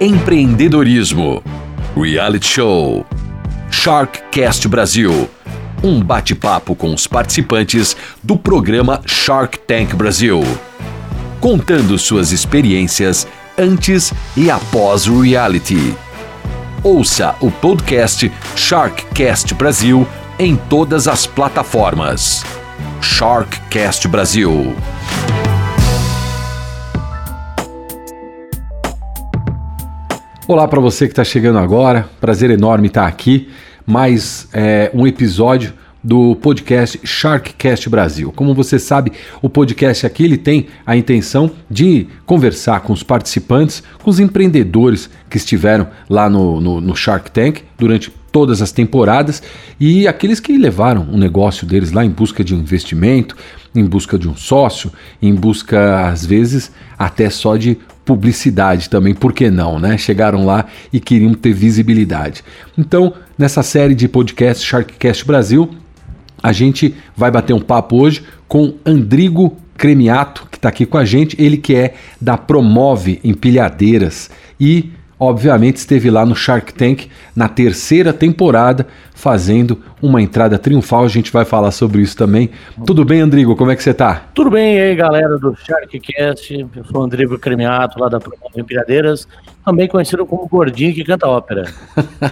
empreendedorismo, reality show, Sharkcast Brasil. Um bate-papo com os participantes do programa Shark Tank Brasil, contando suas experiências antes e após o reality. Ouça o podcast Sharkcast Brasil em todas as plataformas. Sharkcast Brasil. Olá para você que está chegando agora, prazer enorme estar aqui. Mais é, um episódio do podcast Sharkcast Brasil. Como você sabe, o podcast aqui ele tem a intenção de conversar com os participantes, com os empreendedores que estiveram lá no, no, no Shark Tank durante todas as temporadas e aqueles que levaram o negócio deles lá em busca de um investimento, em busca de um sócio, em busca às vezes até só de publicidade também, por que não, né? Chegaram lá e queriam ter visibilidade. Então, nessa série de podcast Sharkcast Brasil, a gente vai bater um papo hoje com Andrigo Cremiato, que está aqui com a gente, ele que é da Promove Empilhadeiras e obviamente esteve lá no Shark Tank na terceira temporada fazendo uma entrada triunfal. A gente vai falar sobre isso também. Tudo bem, Andrigo? Como é que você está? Tudo bem aí, galera do Sharkcast. Eu sou o Andrigo Cremiato, lá da Promove Empilhadeiras também conhecido como Gordinho que canta ópera.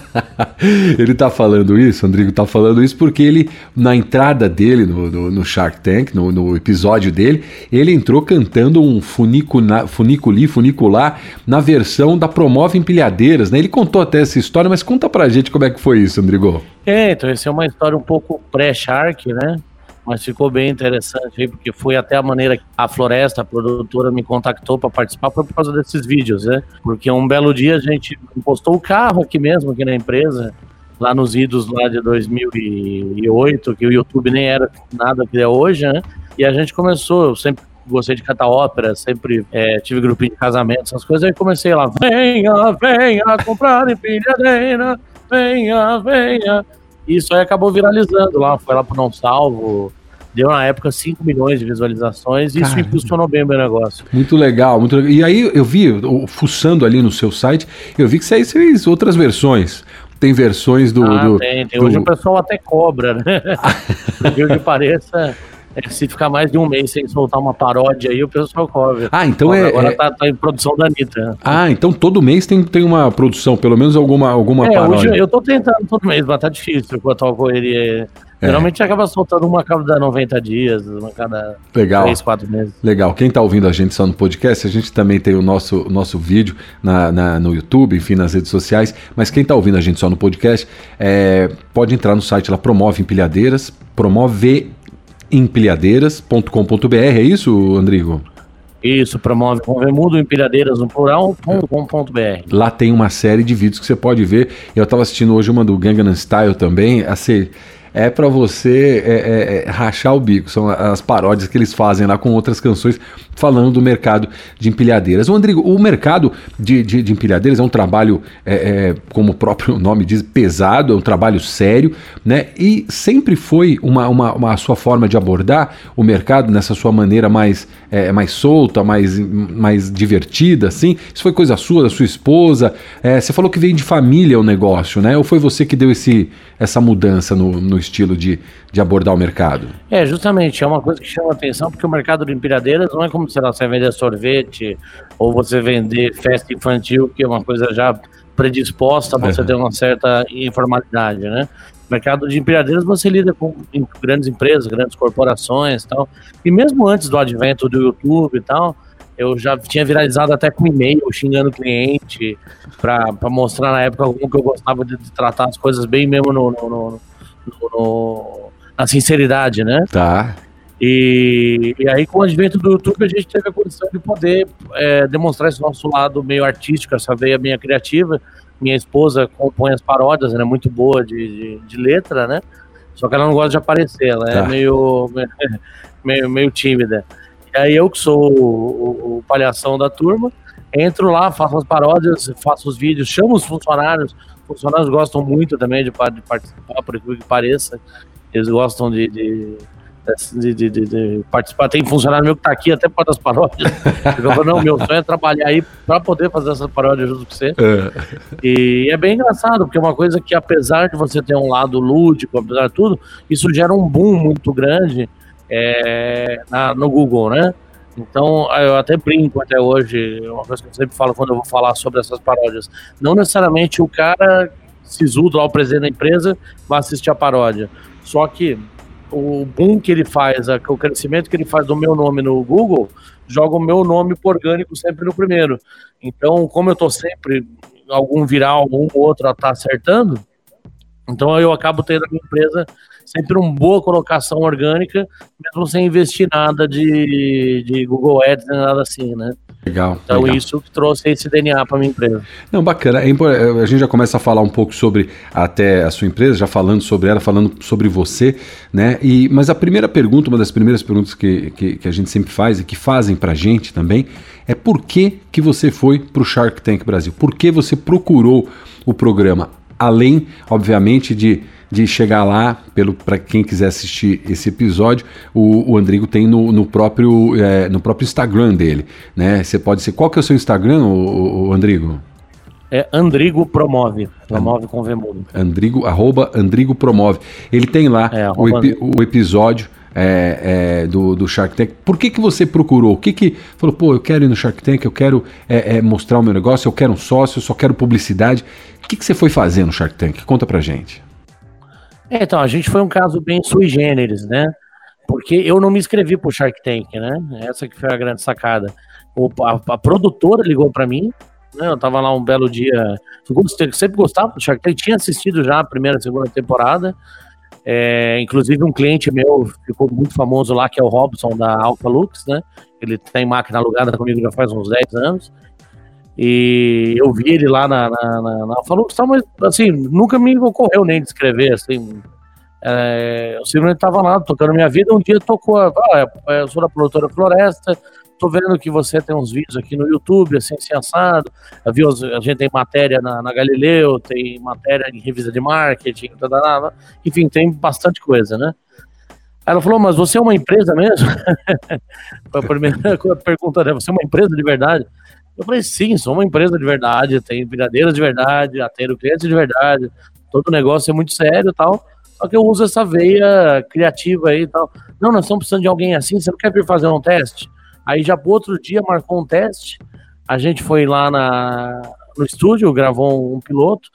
ele tá falando isso, Andrigo tá falando isso porque ele, na entrada dele no, no, no Shark Tank, no, no, episódio dele, ele entrou cantando um funiculi, funicular na versão da Promove Empilhadeiras, né? Ele contou até essa história, mas conta pra gente como é que foi isso, Andrigo. É, então essa é uma história um pouco pré-Shark, né? mas ficou bem interessante aí, porque foi até a maneira que a Floresta, a produtora, me contactou para participar, foi por causa desses vídeos, né? Porque um belo dia a gente postou o carro aqui mesmo, aqui na empresa, lá nos idos lá de 2008, que o YouTube nem era nada que é hoje, né? E a gente começou, eu sempre gostei de cantar ópera, sempre é, tive grupinho de casamento, essas coisas, aí comecei lá, venha, venha comprar empilhadeira, venha, venha isso aí acabou viralizando lá, foi lá pro Não Salvo. Deu na época 5 milhões de visualizações e isso impulsionou bem o meu negócio. Muito legal, muito legal. E aí eu vi, fuçando ali no seu site, eu vi que você fez outras versões. Tem versões do. Ah, do tem, tem. Do... Hoje o pessoal até cobra, né? Por que pareça. É, se ficar mais de um mês sem soltar uma paródia aí, o pessoal cobre. Ah, então é. Agora é... Tá, tá, em produção da Anitta. Ah, então todo mês tem, tem uma produção, pelo menos alguma, alguma é, paródia. Hoje eu tô tentando todo mês, mas tá difícil com a tua correria. É. Geralmente acaba soltando uma a cada 90 dias, uma a cada Legal. 3, 4 meses. Legal. Quem está ouvindo a gente só no podcast, a gente também tem o nosso, nosso vídeo na, na no YouTube, enfim, nas redes sociais. Mas quem está ouvindo a gente só no podcast, é, pode entrar no site lá, Promove Empilhadeiras, promove empilhadeiras.com.br, é isso, Andrigo? Isso, promove com Vemudo, empilhadeiras no plural.com.br. Lá tem uma série de vídeos que você pode ver. Eu estava assistindo hoje uma do Gangnam Style também. Assim, é para você é, é, é, rachar o bico. São as paródias que eles fazem lá com outras canções falando do mercado de empilhadeiras. O Rodrigo, o mercado de, de, de empilhadeiras é um trabalho, é, é, como o próprio nome diz, pesado, é um trabalho sério, né? E sempre foi uma, uma, uma sua forma de abordar o mercado nessa sua maneira mais, é, mais solta, mais, mais divertida, assim. Isso foi coisa sua, da sua esposa. É, você falou que veio de família o negócio, né? Ou foi você que deu esse, essa mudança no, no estilo de, de abordar o mercado? É, justamente, é uma coisa que chama atenção, porque o mercado de empilhadeiras não é como, sei lá, você vender sorvete ou você vender festa infantil, que é uma coisa já predisposta a você ter uma certa informalidade, né? Mercado de empilhadeiras você lida com grandes empresas, grandes corporações e tal. E mesmo antes do advento do YouTube e tal, eu já tinha viralizado até com e-mail xingando o cliente para mostrar na época como que eu gostava de, tratar as coisas bem mesmo no, no, no, no na sinceridade, né? Tá. E, e, aí, com o advento do YouTube, a gente teve a condição de poder é, demonstrar esse nosso lado meio artístico, essa veia minha criativa. Minha esposa compõe as paródias, ela é muito boa de, de, de letra, né? Só que ela não gosta de aparecer, ela é tá. é meio, meio, meio tímida. E aí eu que sou o, o, o palhação da turma, entro lá, faço as paródias, faço os vídeos, chamo os funcionários. Os funcionários gostam muito também de, de participar, por que pareça. Eles gostam de, de, de, de, de, participar. Tem funcionário meu que tá aqui até para as paródias. Eu falo, não, meu sonho é trabalhar aí para poder fazer essa paródia junto com você. É. E é bem engraçado, porque é uma coisa que, apesar de você ter um lado lúdico, apesar de tudo, isso gera um boom muito grande é, na, no Google, né? Então, eu até brinco até hoje, é uma coisa que eu sempre falo quando eu vou falar sobre essas paródias. Não necessariamente o cara sisudo lá, o presidente da empresa, vai assistir a paródia. Só que o boom que ele faz, o crescimento que ele faz do meu nome no Google, joga o meu nome por orgânico sempre no primeiro. Então, como eu tô sempre algum viral, um ou outro a estar tá acertando, então eu acabo tendo a minha empresa sempre uma boa colocação orgânica, mesmo sem investir nada de, de Google Ads, nem nada assim, né? Legal. Então legal. isso trouxe esse DNA para minha empresa. Não, bacana. É a gente já começa a falar um pouco sobre até a sua empresa, já falando sobre ela, falando sobre você, né? E, mas a primeira pergunta, uma das primeiras perguntas que, que, que a gente sempre faz e que fazem para a gente também, é por que, que você foi para o Shark Tank Brasil? Por que você procurou o programa? Além, obviamente, de de chegar lá, para quem quiser assistir esse episódio, o, o Andrigo tem no, no próprio, é, no próprio Instagram dele. Né? Você pode ser. Qual que é o seu Instagram, o, o Andrigo? É Andrigo Promove. Promove com Vemudo. Andrigo, arroba Andrigo Promove. Ele tem lá é, o, epi, o, episódio. É, é, do, do Shark Tank. Por que, que você procurou? O que que falou, pô, eu quero ir no Shark Tank, eu quero é, é mostrar o meu negócio, eu quero um sócio, eu só quero publicidade. O que, que você foi fazer no Shark Tank? Conta pra gente. É, então, a gente foi um caso bem sui generis, né? Porque eu não me inscrevi pro Shark Tank, né? Essa que foi a grande sacada. O, a, a produtora ligou para mim, né? Eu tava lá um belo dia. Sempre gostava do Shark Tank, tinha assistido já a primeira e segunda temporada. É, inclusive um cliente meu ficou muito famoso lá, que é o Robson da Alpha Lux, né? Ele tem máquina alugada comigo já faz uns 10 anos. E eu vi ele lá na, na, na, na falou que mas assim, nunca me ocorreu nem de escrever, assim. É, eu simplesmente estava lá tocando minha vida. Um dia tocou, ah, eu sou da produtora Floresta, tô vendo que você tem uns vídeos aqui no YouTube, assim, assim assado. A gente tem matéria na, na, Galileu, tem matéria em revista de marketing, tá, tá, tá, enfim, tem bastante coisa, né? Ela falou, mas você é uma empresa mesmo? Foi a primeira pergunta dela, você é uma empresa de verdade? Eu falei, sim, sou uma empresa de verdade, tenho brigadeiras de verdade, atendo clientes de verdade, todo negócio é muito sério e tal. Só que eu uso essa veia criativa aí e tal. Não, nós estamos precisando de alguém assim, você não quer vir fazer um teste? Aí já pro outro dia marcou um teste, a gente foi lá na, no estúdio, gravou um, um piloto,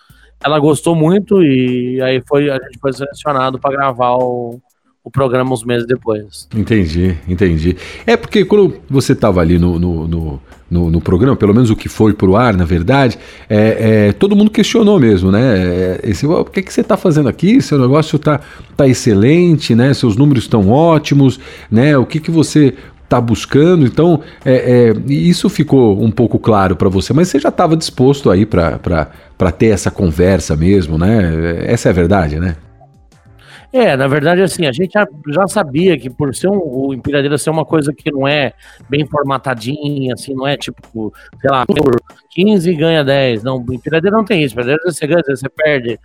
ela gostou muito e aí foi, a gente foi selecionado para gravar o, o programa uns meses depois. Entendi, entendi. É porque quando você estava ali no, no, no, no, no, programa, pelo menos o que foi pro ar, na verdade, é, é todo mundo questionou mesmo, né? É, esse, o que, é que você está fazendo aqui? Seu negócio está tá excelente, né? Seus números estão ótimos, né? O que, que você está buscando? Então, é, é, isso ficou um pouco claro para você, mas você já estava disposto aí para ter essa conversa mesmo, né? Essa é a verdade, né? É, na verdade, assim, a gente já, sabia que por ser um, o empilhadeira ser uma coisa que não é bem formatadinha, assim, não é tipo, sei lá, por 15 ganha 10. Não, empilhadeira não tem isso. Empilhadeira, você ganha, às vezes você perde,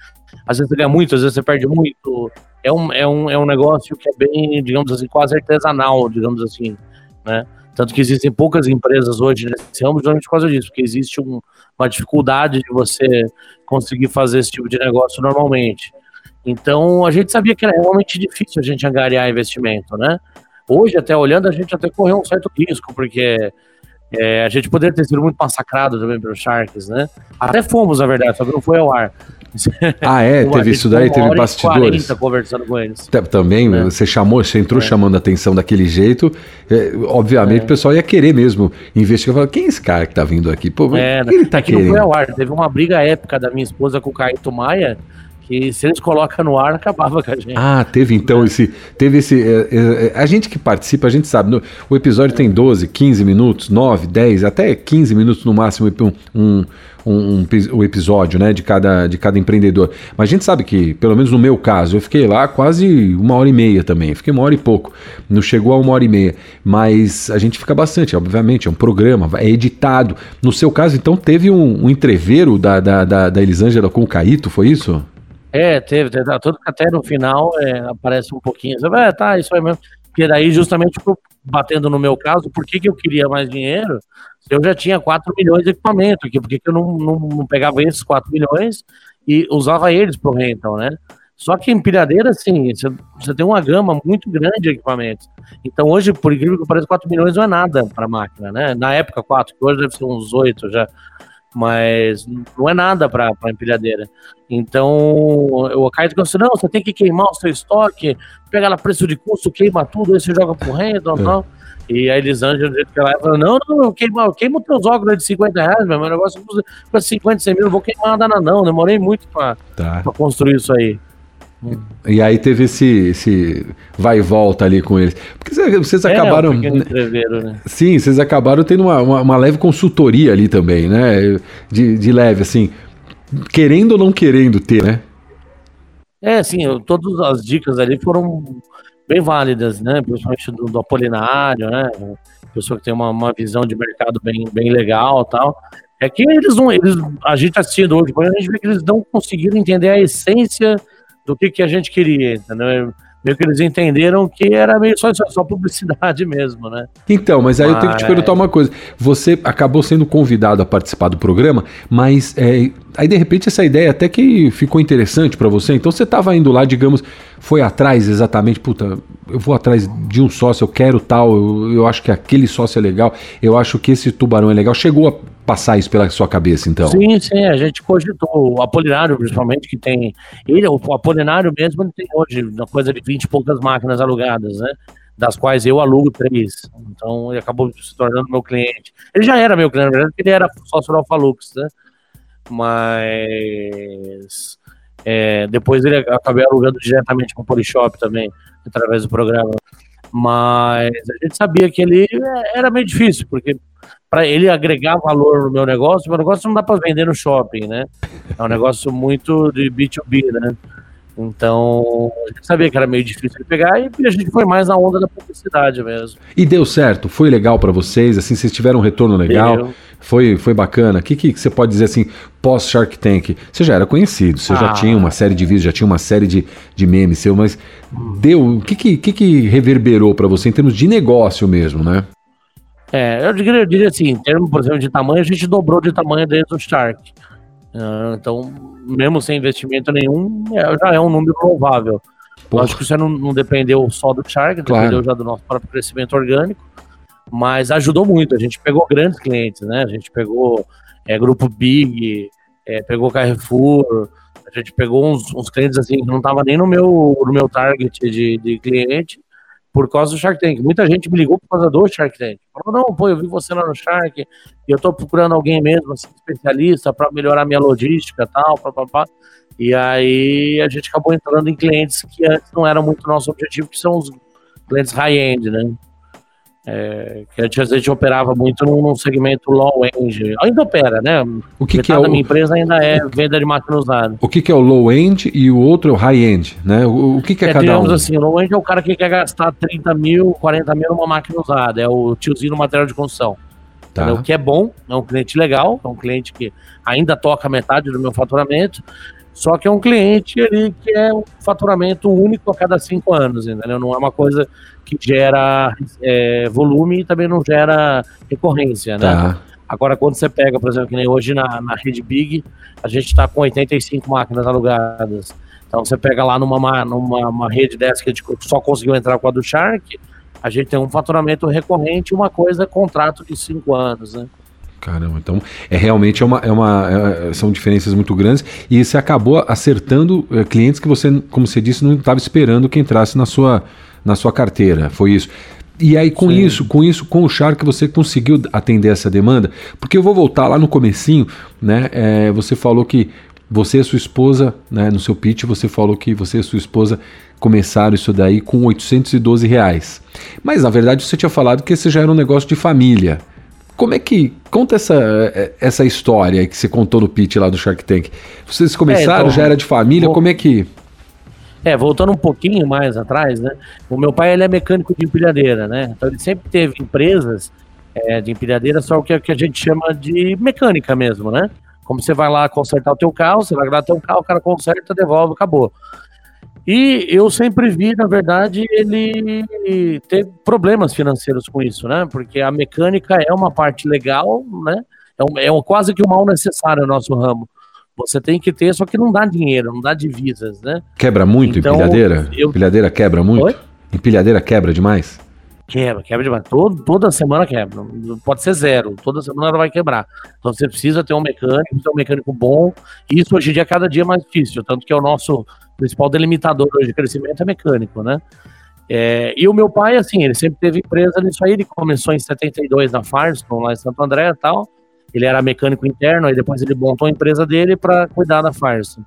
às vezes você ganha muito, às vezes você perde muito. É um, é um, é um negócio que é bem, digamos assim, quase artesanal, digamos assim, né? Tanto que existem poucas empresas hoje nesse ramo justamente por causa disso, porque existe um, uma dificuldade de você conseguir fazer esse tipo de negócio normalmente. Então a gente sabia que era realmente difícil a gente angariar investimento, né? Hoje, até olhando, a gente até correu um certo risco, porque é, a gente poderia ter sido muito massacrado também pelos Sharks, né? Até fomos, na verdade, só que não foi ao ar. Ah, é? teve isso daí? Teve bastidores? conversando com eles. Também, é. você chamou, você entrou é. chamando a atenção daquele jeito. É, obviamente é. o pessoal ia querer mesmo investigar. Falar, quem é esse cara que tá vindo aqui? Pô, é, ele tá é querendo? não foi ao ar. Teve uma briga épica da minha esposa com o Caíto Maia que se eles colocam no ar, acabava com a gente. Ah, teve então é. esse. Teve esse. É, é, é, a gente que participa, a gente sabe. No, o episódio tem 12, 15 minutos, 9, 10, até 15 minutos no máximo um, um, um, um, episódio né, de, cada, de cada empreendedor. Mas a gente sabe que, pelo menos no meu caso, eu fiquei lá quase uma hora e meia também. Fiquei uma hora e pouco. Não chegou a uma hora e meia. Mas a gente fica bastante, obviamente. É um programa, é editado. No seu caso, então, teve um, um entreveiro da, da, da, da Elisângela com o Caíto, foi isso? É, teve, teve tudo até no final é, aparece um pouquinho. Você é, tá, isso aí mesmo. Porque daí, justamente, batendo no meu caso, por que, que eu queria mais dinheiro? Eu já tinha 4 milhões de equipamento aqui, por que, que eu não, não, não pegava esses 4 milhões e usava eles pro rental, né? Só que empilhadeira, assim, você, tem uma gama muito grande de equipamentos. Então hoje, por incrível que pareça, 4 milhões não é nada para máquina, né? Na época 4, que hoje deve ser uns 8 já. Mas não é nada para empilhadeira. Então, o Caio disse assim, não, você tem que queimar o seu estoque, pegar lá preço de custo, queima tudo, aí você joga pro rental, é. não. E a Elisângela, do jeito que ela falou, não, não, eu queimo, eu queimo teus óculos de 50 reais, meu negócio custa 50, 100 mil, não vou queimar nada não, demorei muito para tá. construir isso aí. E aí teve esse, esse vai e volta ali com eles. Porque vocês é, acabaram. Um né? Sim, vocês acabaram tendo uma, uma, uma, leve consultoria ali também, né? De, de leve, assim, querendo ou não querendo ter, né? É, sim, todas as dicas ali foram bem válidas, né? Principalmente do, do Apolinário, né? Pessoa que tem uma, uma visão de mercado bem, bem legal tal. É que eles não. Eles, a gente assistindo hoje, a gente vê que eles não conseguiram entender a essência do que, que a gente queria, entendeu? Meio que eles entenderam que era meio só, só publicidade mesmo, né? Então, mas aí mas... eu tenho que te perguntar uma coisa. Você acabou sendo convidado a participar do programa, mas é, aí de repente essa ideia até que ficou interessante para você. Então você estava indo lá, digamos, foi atrás exatamente, puta, eu vou atrás de um sócio, eu quero tal, eu, eu acho que aquele sócio é legal, eu acho que esse tubarão é legal. Chegou a passar isso pela sua cabeça, então? Sim, sim, a gente cogitou. O Apolinário, principalmente, que tem. Ele, o Apolinário mesmo, ele tem hoje uma coisa de 20 e poucas máquinas alugadas, né? Das quais eu alugo três. Então ele acabou se tornando meu cliente. Ele já era meu cliente, na verdade, ele era sócio do Alphalux, né? Mas. É, depois ele acabei alugando diretamente com o Polishop também, através do programa. Mas a gente sabia que ele era meio difícil, porque para ele agregar valor no meu negócio, meu negócio não dá para vender no shopping, né? É um negócio muito de B2B, né? Então, a gente sabia que era meio difícil de pegar e a gente foi mais na onda da publicidade mesmo. E deu certo? Foi legal para vocês? Assim, vocês tiveram um retorno legal? Foi, foi bacana? O que, que você pode dizer assim, pós Shark Tank? Você já era conhecido, você ah. já tinha uma série de vídeos, já tinha uma série de, de memes seu, mas deu. O que, que, que, que reverberou para você em termos de negócio mesmo, né? É, eu diria, eu diria assim, em termos, por exemplo, de tamanho, a gente dobrou de tamanho desde o Shark. Uh, então, mesmo sem investimento nenhum, é, já é um número. Porra. Acho que isso não, não, dependeu só do Shark, claro. dependeu já do nosso próprio crescimento orgânico, mas ajudou muito. A gente pegou grandes clientes, né? A gente pegou é, Grupo Big, é, pegou Carrefour, a gente pegou uns, uns clientes assim que não estava nem no meu, no meu target de, de cliente, por causa do Shark Tank. Muita gente me ligou por causa do Shark Tank. Falou, não, pô, eu vi você lá no Shark, e eu tô procurando alguém mesmo, assim, especialista, para melhorar minha logística tal, papapá. E aí a gente acabou entrando em clientes que antes não eram muito nosso objetivo, que são os clientes high-end, né? É, que a gente operava muito num, segmento low end. Ainda opera, né? O que, que é o... da minha empresa ainda é venda de máquina usada. O que, que é o low end e o outro é o high end, né? O, o que, que é, é cada digamos um? assim, o low end é o cara que quer gastar 30 mil, 40 mil numa máquina usada. É o tiozinho no material de construção. Tá. O que é bom, é um cliente legal, é um cliente que ainda toca metade do meu faturamento, só que é um cliente ali que é um faturamento único a cada cinco anos, entendeu? Não é uma coisa que gera é, volume e também não gera recorrência, né? Tá. Agora, quando você pega, por exemplo, que nem hoje na, na rede Big, a gente está com 85 máquinas alugadas. Então, você pega lá numa, numa uma rede dessa que a gente só conseguiu entrar com a do Shark, a gente tem um faturamento recorrente, uma coisa contrato de cinco anos, né? Caramba, então é realmente é uma, é uma é, são diferenças muito grandes e você acabou acertando é, clientes que você, como você disse, não estava esperando que entrasse na sua, na sua carteira. Foi isso. E aí com Sim. isso, com isso, com o Shark você conseguiu atender essa demanda? Porque eu vou voltar lá no comecinho, né? É, você falou que você e sua esposa, né, no seu pitch, você falou que você e sua esposa começaram isso daí com 812 reais. Mas na verdade você tinha falado que esse já era um negócio de família. Como é que. Conta essa, essa história que você contou no pitch lá do Shark Tank. Vocês começaram, é, então, já era de família, como é que. É, voltando um pouquinho mais atrás, né? O meu pai ele é mecânico de empilhadeira, né? Então ele sempre teve empresas é, de empilhadeira, só o que, que a gente chama de mecânica mesmo, né? Como você vai lá consertar o teu carro, você vai lá teu carro, o cara conserta, devolve, acabou. E eu sempre vi, na verdade, ele ter problemas financeiros com isso, né? Porque a mecânica é uma parte legal, né? É, um, é um, quase que um mal necessário no nosso ramo. Você tem que ter, só que não dá dinheiro, não dá divisas, né? Quebra muito então, empilhadeira? Eu... Empilhadeira quebra muito? Oi? Empilhadeira quebra demais? Quebra, quebra demais. Todo, toda semana quebra. Pode ser zero. Toda semana ela vai quebrar. Então você precisa ter um mecânico, ter um mecânico bom. Isso hoje em dia é cada dia mais difícil. Tanto que é o nosso principal delimitador hoje de crescimento é mecânico, né? É, e o meu pai, assim, ele sempre teve empresa nisso aí. Ele começou em 72 na Firestone, lá em Santo André e tal. Ele era mecânico interno, aí depois ele montou a empresa dele para cuidar da Firestone.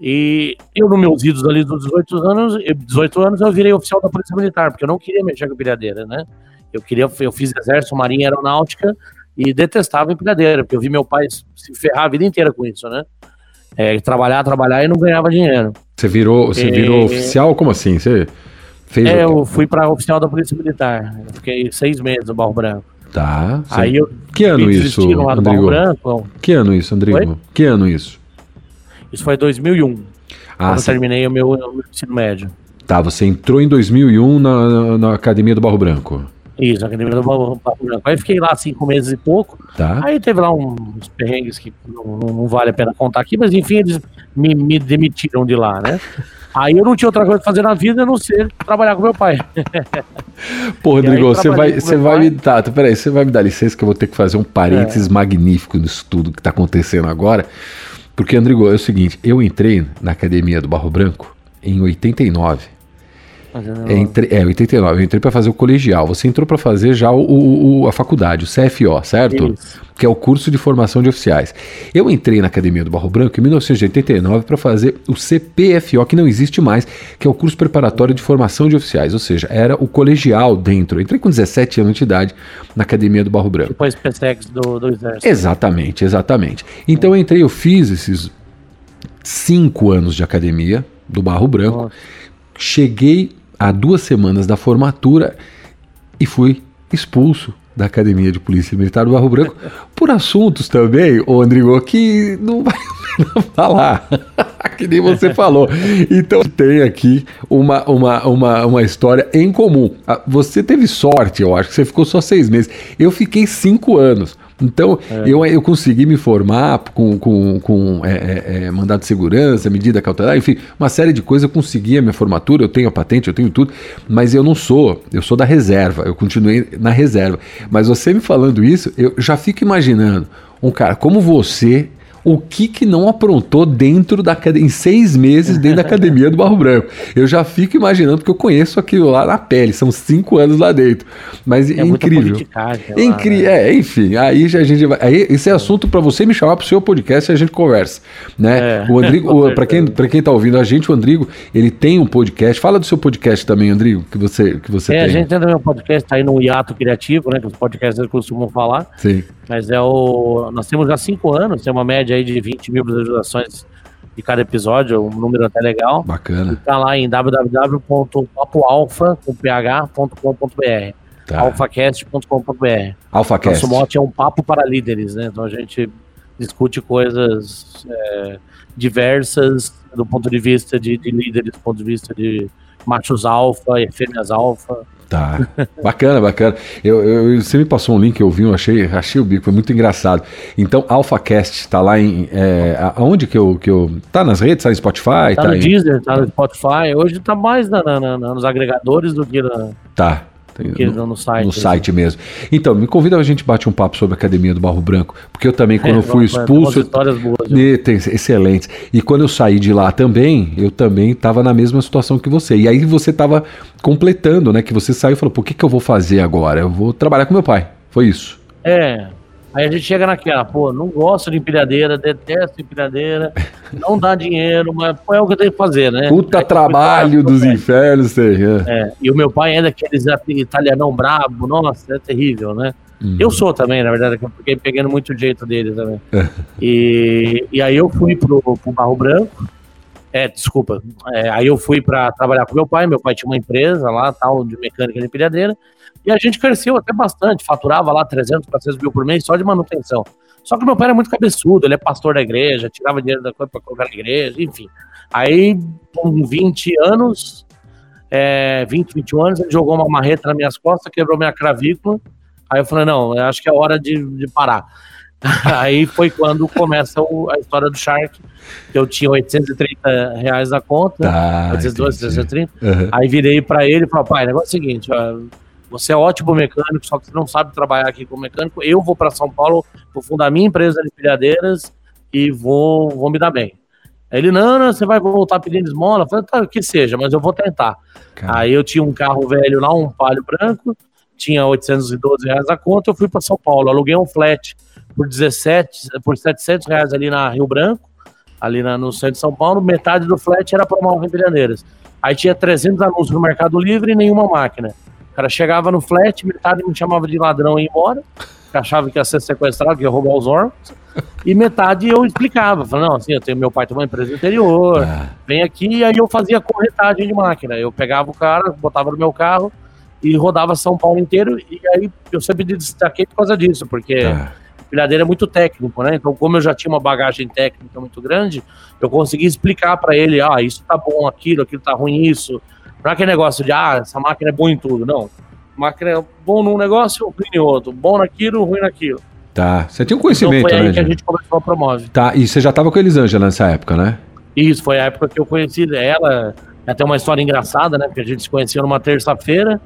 E eu, nos meus idos ali dos 18 anos, 18 anos, eu virei oficial da Polícia Militar, porque eu não queria mexer com empilhadeira, né? Eu queria, eu fiz exército, marinha, aeronáutica e detestava empilhadeira, porque eu vi meu pai se ferrar a vida inteira com isso, né? É, trabalhar, trabalhar e não ganhava dinheiro. Você virou, você virou oficial? Como assim? Você fez É, eu fui para oficial da Polícia Militar. Eu fiquei seis meses no Barro Branco. Tá. Aí eu que ano isso, Andrigo? Branco. Que ano isso, Andrigo? Foi? Que ano isso? Isso foi 2001. Ah, quando eu terminei o meu, o meu, ensino médio. Tá, você entrou em 2001 na, na, na Academia do Barro Branco. Isso, na Academia do Barro, Barro Branco. Aí fiquei lá cinco meses e pouco. Tá. Aí teve lá uns perrengues que não, não, vale a pena contar aqui, mas enfim, eles me, me demitiram de lá, né? Aí eu não tinha outra coisa pra fazer na vida a não ser trabalhar com meu pai. Pô, Rodrigo, você vai, você vai me. Tá, tá, peraí, você vai me dar licença que eu vou ter que fazer um parênteses é. magnífico nisso tudo que tá acontecendo agora. Porque, Andrigo, é o seguinte, eu entrei na academia do Barro Branco em 89. Entre, é, 89. Eu entrei para fazer o colegial. Você entrou para fazer já o, o, a faculdade, o CFO, certo? Isso. Que é o curso de formação de oficiais. Eu entrei na Academia do Barro Branco em 1989 para fazer o CPFO, que não existe mais, que é o curso preparatório de formação de oficiais. Ou seja, era o colegial dentro. Eu entrei com 17 anos de idade na Academia do Barro Branco. Depois PSEX do, do Exército. Exatamente, exatamente. Então eu entrei, eu fiz esses cinco anos de academia do Barro Branco. Nossa. Cheguei há duas semanas da formatura e fui expulso da Academia de Polícia Militar do Barro Branco por assuntos também, ô Andrigo, que não vai falar, que nem você falou. Então tem aqui uma, uma, uma, uma história em comum. Ah, você teve sorte, eu acho que você ficou só seis meses. Eu fiquei cinco anos. Então, é. eu, eu consegui me formar com, com, com é, é, é, mandado de segurança, medida cautelar, enfim, uma série de coisas. Eu consegui a minha formatura, eu tenho a patente, eu tenho tudo, mas eu não sou, eu sou da reserva, eu continuei na reserva. Mas você me falando isso, eu já fico imaginando um cara como você o que que não aprontou dentro da em seis meses dentro da academia do Barro Branco. Eu já fico imaginando porque eu conheço aquilo lá na pele, são cinco anos lá dentro. Mas é, é incrível. É, incri né? é, enfim, aí já a gente vai. Aí, esse é assunto para você me chamar para o seu podcast e a gente conversa. Né? É, o Andrigo, para quem, para quem tá ouvindo a gente, o Andrigo, ele tem um podcast. Fala do seu podcast também, Andrigo, que você, que você é, tem. a gente tem também um podcast aí no hiato criativo, né? Que os podcasts costumam falar. Sim. Mas é o. Nós temos já cinco anos, tem uma média aí de 20 mil visualizações de cada episódio, um número até legal. Bacana. E tá lá em www.papoalfa.com.br. Tá. alfacast.com.br. Alfacast. Nosso mote é um papo para líderes, né? Então a gente discute coisas é, diversas do ponto de vista de, de líderes, do ponto de vista de machos alfa e fêmeas alfa. Tá. Bacana, bacana. Eu, eu, você me passou um link, eu vi, eu achei, achei o bico, foi muito engraçado. Então, AlphaCast tá lá em. É, aonde que eu, que eu. Tá nas redes? Tá no Spotify? Tá, tá no em... Deezer, tá no Spotify. Hoje tá mais na, na, na, nos agregadores do que na. Tá. No, no, site. No assim. site mesmo. Então, me convida a gente bate um papo sobre a Academia do Barro Branco, porque eu também, quando é, eu fui expulso. Histórias boas, eu, tem, excelentes. E quando eu saí de lá também, eu também estava na mesma situação que você. E aí você estava completando, né? Que você saiu e falou: por que, que eu vou fazer agora? Eu vou trabalhar com meu pai. Foi isso. É, Aí a gente chega naquela, pô, não gosto de empilhadeira, detesto empilhadeira, não dá dinheiro, mas pô, é o que eu tenho que fazer, né? Puta trabalho dos infernos, sei. É. é. E o meu pai é daqueles italianão brabo, nossa, é terrível, né? Uhum. Eu sou também, na verdade, porque pegando muito jeito dele também. É. E, e aí eu fui pro, pro Barro Branco, é, desculpa. É, aí eu fui para trabalhar com meu pai. Meu pai tinha uma empresa lá, tal, de mecânica de empilhadeira. E a gente cresceu até bastante, faturava lá 300, 400 mil por mês só de manutenção. Só que meu pai era muito cabeçudo, ele é pastor da igreja, tirava dinheiro da coisa pra colocar na igreja, enfim. Aí, com 20 anos, é, 20, 21 anos, ele jogou uma marreta nas minhas costas, quebrou minha clavícula. Aí eu falei, não, eu acho que é hora de, de parar. Aí foi quando começa o, a história do Shark, que eu tinha 830 reais na conta, tá, 812, 830. Uhum. Aí virei para ele e falei, pai, o negócio é o seguinte, ó, você é ótimo mecânico, só que você não sabe trabalhar aqui como mecânico. Eu vou para São Paulo, vou fundar minha empresa de pilhadeiras e vou, vou me dar bem. Ele, não, não, você vai voltar pedindo esmola? Eu falei, tá, que seja, mas eu vou tentar. Caramba. Aí eu tinha um carro velho lá, um palio branco, tinha 812 reais a conta, eu fui para São Paulo, aluguei um flat por 17, por 700 reais ali na Rio Branco, ali na, no centro de São Paulo, metade do flat era para uma Pilhadeiras. Aí tinha 300 anúncios no Mercado Livre e nenhuma máquina. O cara chegava no flat, metade me chamava de ladrão e ia embora, achava que ia ser sequestrado, que ia roubar os órgãos, e metade eu explicava. Falei, não, assim, eu tenho meu pai tem uma empresa interior, ah. vem aqui, e aí eu fazia corretagem de máquina. Eu pegava o cara, botava no meu carro e rodava São Paulo inteiro, e aí eu sempre destaquei por causa disso, porque... Pilhadeira é muito técnico, né? Então, como eu já tinha uma bagagem técnica muito grande, eu consegui explicar para ele, ah, isso tá bom, aquilo, aquilo tá ruim, isso. Não é aquele negócio de, ah, essa máquina é boa em tudo, não. Máquina é bom num negócio, ruim em outro. Bom naquilo, ruim naquilo. Tá. Você tinha um conhecimento, então foi aí né, que a gente começou a promover. Tá, e você já tava com a Elisângela nessa época, né? Isso, foi a época que eu conheci ela. É até uma história engraçada, né? Porque a gente se conhecia numa terça-feira,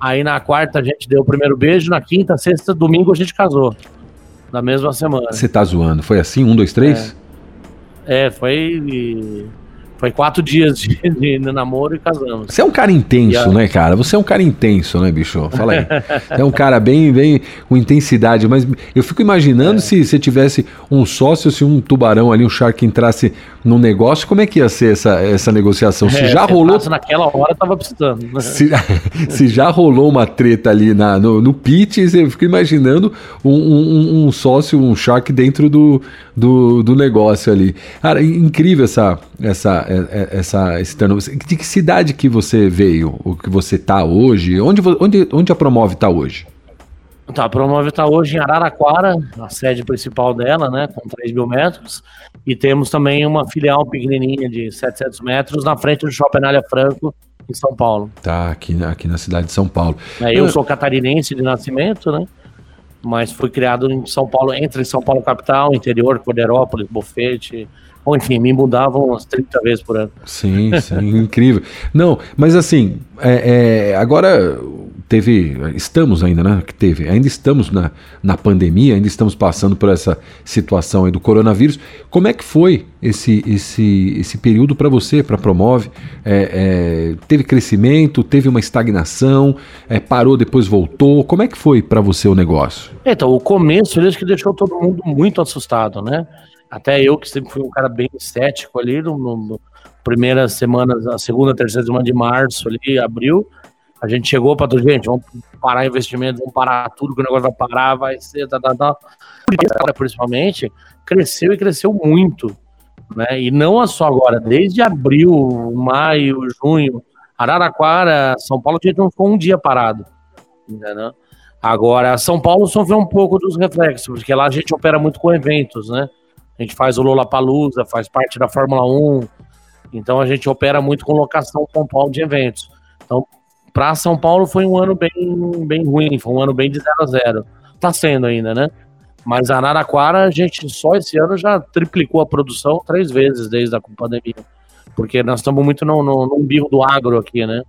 aí na quarta a gente deu o primeiro beijo, na quinta, sexta, domingo a gente casou na mesma semana. Você tá zoando? Foi assim? Um, dois, três? É, é foi foi quatro dias de, de, namoro e casamos. Você é um cara intenso, né, cara? Você é um cara intenso, né, bicho? Fala aí. é um cara bem, bem com intensidade, mas eu fico imaginando é. se você tivesse um sócio, se um tubarão ali, um shark entrasse num negócio, como é que ia ser essa, essa negociação? Se é, já rolou. Naquela hora tava precisando. Né? Se, se, já rolou uma treta ali na, no, no pitch, eu fico imaginando um, um, um sócio, um shark dentro do, do, do negócio ali. Cara, incrível essa, essa é, é, essa, esse turnover. De que cidade que você veio? O que você está hoje? Onde, onde, onde a Promove está hoje? Tá, a Promove está hoje em Araraquara, a sede principal dela, né, com 3 mil metros. E temos também uma filial pequenininha de 700 metros na frente do Shopping Anália Franco, em São Paulo. Tá, aqui, aqui na cidade de São Paulo. É, eu, eu sou catarinense de nascimento, né? Mas fui criado em São Paulo, entre São Paulo capital, interior, Corderópolis, Bofete, ou enfim, me mudavam umas 30 vezes por ano. Sim, sim, incrível. Não, mas assim, é, é, agora teve, estamos ainda, né? Que teve, ainda estamos na, na pandemia, ainda estamos passando por essa situação aí do coronavírus. Como é que foi esse, esse, esse período para você, para Promove? É, é, teve crescimento, teve uma estagnação, é, parou, depois voltou. Como é que foi para você o negócio? Então, o começo, ele acho que deixou todo mundo muito assustado, né? Até eu, que sempre fui um cara bem cético ali, no, no primeira semana, a segunda, terceira semana de março ali, abril, a gente chegou para gente, vamos parar investimento, vamos parar tudo, que o negócio vai parar, vai ser, tá, tá, tá. Principalmente, cresceu e cresceu muito, né? E não só agora, desde abril, maio, junho, Araraquara, São Paulo, a gente não ficou um dia parado, entendeu? Agora, São Paulo sofreu um pouco dos reflexos, porque lá a gente opera muito com eventos, né? A gente faz o Lollapalooza, faz parte da Fórmula 1. Então a gente opera muito com locação pontual de eventos. Então, para São Paulo foi um ano bem, bem ruim, foi um ano bem de 0 a 0. Tá sendo ainda, né? Mas a Araraquara, a gente só esse ano já triplicou a produção três vezes desde a pandemia. Porque nós estamos muito no, no, no do agro aqui, né?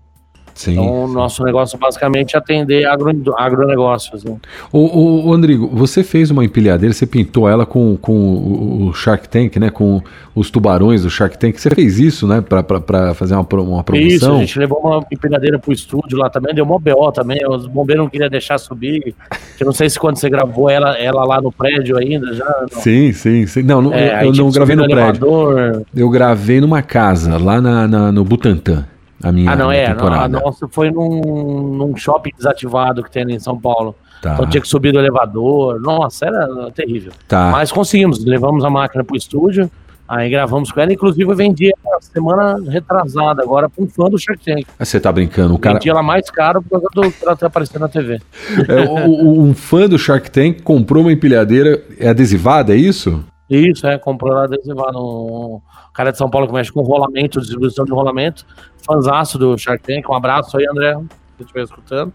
Sim, então, o nosso negócio basicamente é atender agro, agronegócios. Né? O, o, o, Rodrigo, você fez uma empilhadeira, você pintou ela com, com o Shark Tank, né? Com os tubarões do Shark Tank. Você fez isso, né? Para fazer uma, uma promoção? Isso, a gente levou uma empilhadeira pro estúdio lá também, deu uma BO também. Os bombeiros não queriam deixar subir. Eu não sei se quando você gravou ela, ela lá no prédio ainda já. Não. Sim, sim, sim. Não, não é, eu, eu não gravei no, prédio. Eu gravei numa casa, lá na, na no Butantã. A minha ah, não, é. Temporada. A nossa foi num, num shopping desativado que tem ali em São Paulo. Tá. Então tinha que subir do elevador. Nossa, era terrível. Tá. Mas conseguimos, levamos a máquina pro estúdio Aí gravamos com ela, inclusive eu vendi ela semana retrasada agora para um fã do Shark Tank. Ah, você tá brincando, o cara. Vendi ela mais caro por causa do ela ter aparecido na TV. É, o- o- um fã do Shark Tank comprou uma empilhadeira é adesivada, é isso? Isso, é, comprou ela adesivada no cara de São Paulo que mexe com rolamento, distribuição de rolamento, fanzaço do Shark Tank, um abraço aí, André, se estiver escutando.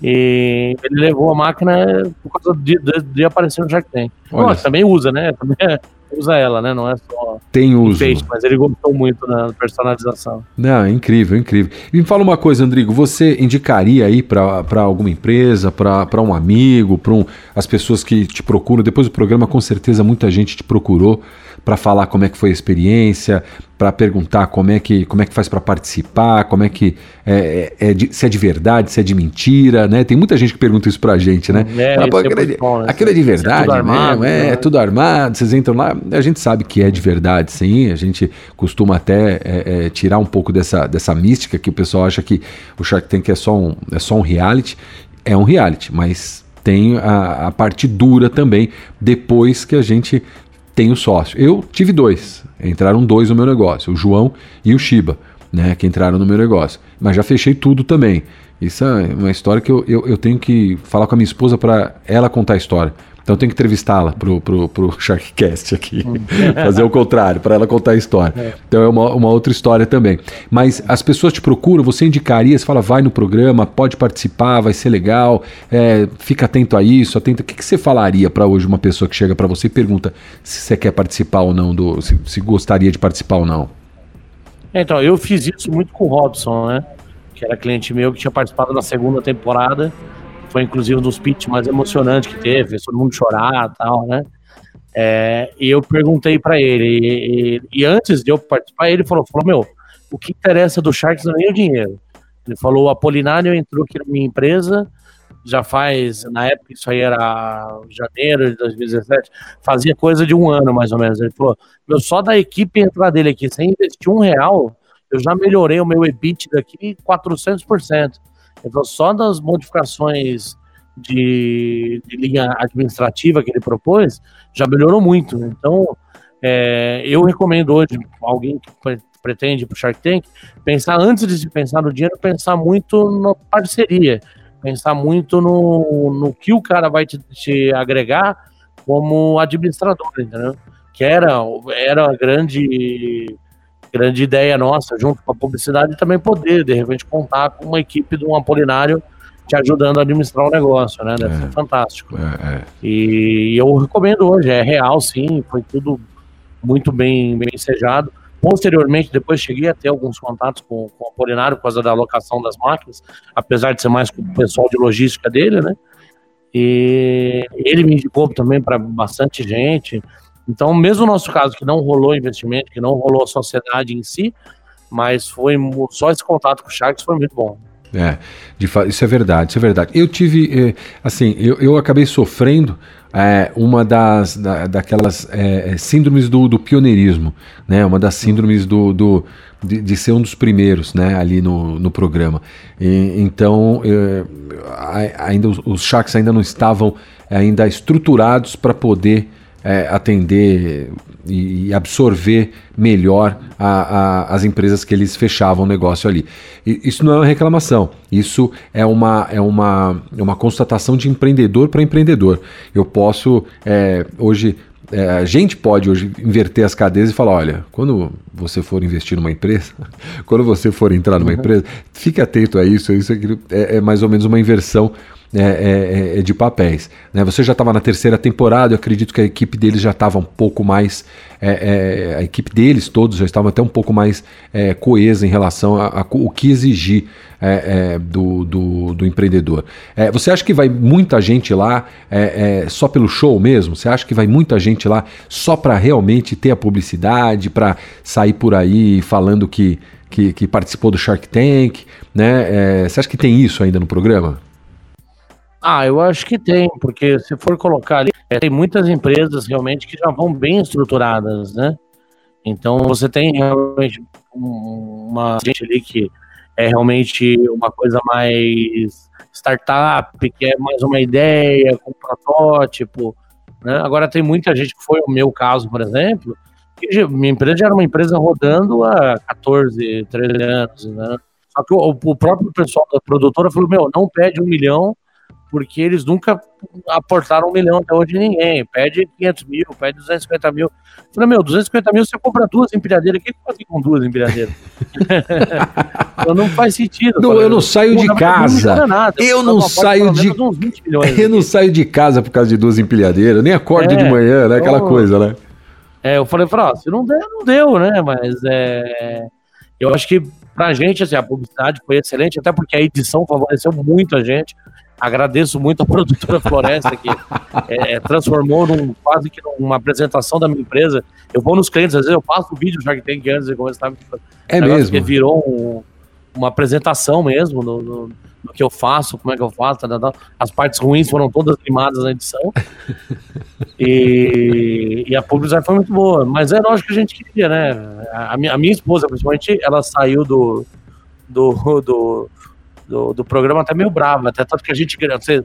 E ele levou a máquina por causa de, de, de aparecer no Shark Tank. Olha Nossa, também usa, né? Também é- usa ela, né? Não é só Tem uso. enfeite, mas ele gostou muito da personalização. Não, é incrível, incrível. E me fala uma coisa, Andrigo, você indicaria aí para alguma empresa, para um amigo, para um, as pessoas que te procuram? Depois do programa, com certeza, muita gente te procurou para falar como é que foi a experiência, para perguntar como é que, como é que faz para participar, como é que é, é- é de- se é de verdade, se é de mentira, né? Tem muita gente que pergunta isso pra gente, né? É, Fala, "Pô, isso é aquilo, é de, bom, né? aquilo é de é verdade tudo armado, é, né? é tudo armado, vocês entram lá, a gente sabe que é de verdade, sim, a gente costuma até é, é, tirar um pouco dessa, dessa mística que o pessoal acha que o Shark Tank é só um, é só um reality, é um reality, mas tem a, a parte dura também, depois que a gente tem o sócio. Eu tive dois, entraram dois no meu negócio, o João e o Shiba, né, que entraram no meu negócio, mas já fechei tudo também. Isso é uma história que eu, eu, eu tenho que falar com a minha esposa para ela contar a história. Então eu tenho que entrevistá-la pro, pro, pro Sharkcast aqui. Fazer o contrário, para ela contar a história. Então é uma, uma outra história também. Mas as pessoas te procuram, você indicaria, você fala, vai no programa, pode participar, vai ser legal, é, fica atento a isso, atento. O que, que você falaria para hoje uma pessoa que chega para você e pergunta se você quer participar ou não, do, se, se gostaria de participar ou não? Então, eu fiz isso muito com o Robson, né? Que era cliente meu que tinha participado da segunda temporada. Foi inclusive um dos pitches mais emocionantes que teve, todo mundo chorar e tal, né? É, e eu perguntei pra ele, e, e- e antes de eu participar, ele falou, falou, meu, o que interessa do Sharks não é o dinheiro. Ele falou, o Apolinário entrou aqui na minha empresa, já faz, na época isso aí era janeiro de 2017, fazia coisa de um ano mais ou menos. Ele falou, meu, só da equipe entrar dele aqui, sem investir um real, eu já melhorei o meu EBIT daqui 400%. Então, só das modificações de, de linha administrativa que ele propôs, já melhorou muito. Então, é, eu recomendo hoje alguém que pre- pretende para o Shark Tank pensar antes de pensar no dinheiro, pensar muito na parceria, pensar muito no, no que o cara vai te, te agregar como administrador, entendeu? Que era, era a grande grande ideia nossa, junto com a publicidade, também poder, de repente, contar com uma equipe de um Apolinário te ajudando a administrar o negócio, né? Deve É. ser fantástico. É, é. E eu recomendo hoje, é real, sim, foi tudo muito bem, bem ensejado. Posteriormente, depois cheguei a ter alguns contatos com, com o Apolinário por causa da alocação das máquinas, apesar de ser mais com o pessoal de logística dele, né? E ele me indicou também para bastante gente. Então, mesmo no nosso caso, que não rolou investimento, que não rolou a sociedade em si, mas foi só esse contato com o Sharks foi muito bom. É, de isso é verdade, isso é verdade. Eu tive, eh, assim, eu, eu acabei sofrendo eh, uma das da- daquelas eh, síndromes do, do pioneirismo, né? Uma das síndromes do, do- de, de ser um dos primeiros, né? Ali no, no programa. E, então, ainda os, os Sharks ainda não estavam ainda estruturados para poder é, atender e, absorver melhor a- a- as empresas que eles fechavam o negócio ali. E isso não é uma reclamação, isso é uma, é uma, é uma constatação de empreendedor para empreendedor. Eu posso é, hoje. é, a gente pode hoje inverter as cadeias e falar: olha, quando você for investir numa empresa, quando você for entrar numa empresa, fique atento a isso. Isso aquilo, é, é mais ou menos uma inversão é, é- é de papéis. Né? Você já estava na terceira temporada, eu acredito que a equipe deles já estava um pouco mais. é, é, a equipe deles, todos, já estavam até um pouco mais é, coesa em relação a, a co- o que exigir é, é, do, do, do empreendedor. É, você acha que vai muita gente lá é, é, só pelo show mesmo? Você acha que vai muita gente lá só para realmente ter a publicidade, para sair por aí falando que, que, que participou do Shark Tank? Né? É, você acha que tem isso ainda no programa? Ah, eu acho que tem, porque se for colocar ali, é, tem muitas empresas realmente que já vão bem estruturadas, né? Então você tem realmente um- uma gente ali que é realmente uma coisa mais startup, que é mais uma ideia, com protótipo, né? Agora tem muita gente que foi o meu caso, por exemplo, porque minha empresa já era uma empresa rodando há 14, 13 anos, né? Só que o, o próprio pessoal da produtora falou, meu, não pede um milhão, porque eles nunca aportaram um milhão até hoje ninguém. Pede 500 mil, pede 250 mil. Eu falei, meu, 250 mil você compra duas empilhadeiras. O que faço com duas empilhadeiras? não faz sentido. Não, eu não saio de casa. Nada, eu não saio de. eu não saio de casa por causa de duas empilhadeiras, nem acordo é, de manhã, né? Aquela então, coisa, né? É, eu falei, falei, se não der, não deu, né? Mas é. Eu acho que pra gente, assim, a publicidade foi excelente, até porque a edição favoreceu muito a gente. Agradeço muito a produtora Floresta que é, transformou num, quase que numa apresentação da minha empresa. Eu vou nos clientes, às vezes eu passo o vídeo já que tem que antes de começar. É mesmo. Que virou um, uma apresentação mesmo no, no, no, que eu faço, como é que eu faço. Tá, tá, tá. As partes ruins foram todas limadas na edição. e, e, a publicidade foi muito boa. Mas é lógico que a gente queria, né? A, a, minha, a minha esposa, principalmente, ela saiu do, do, do do, do programa até meio bravo, até tanto que a gente, você,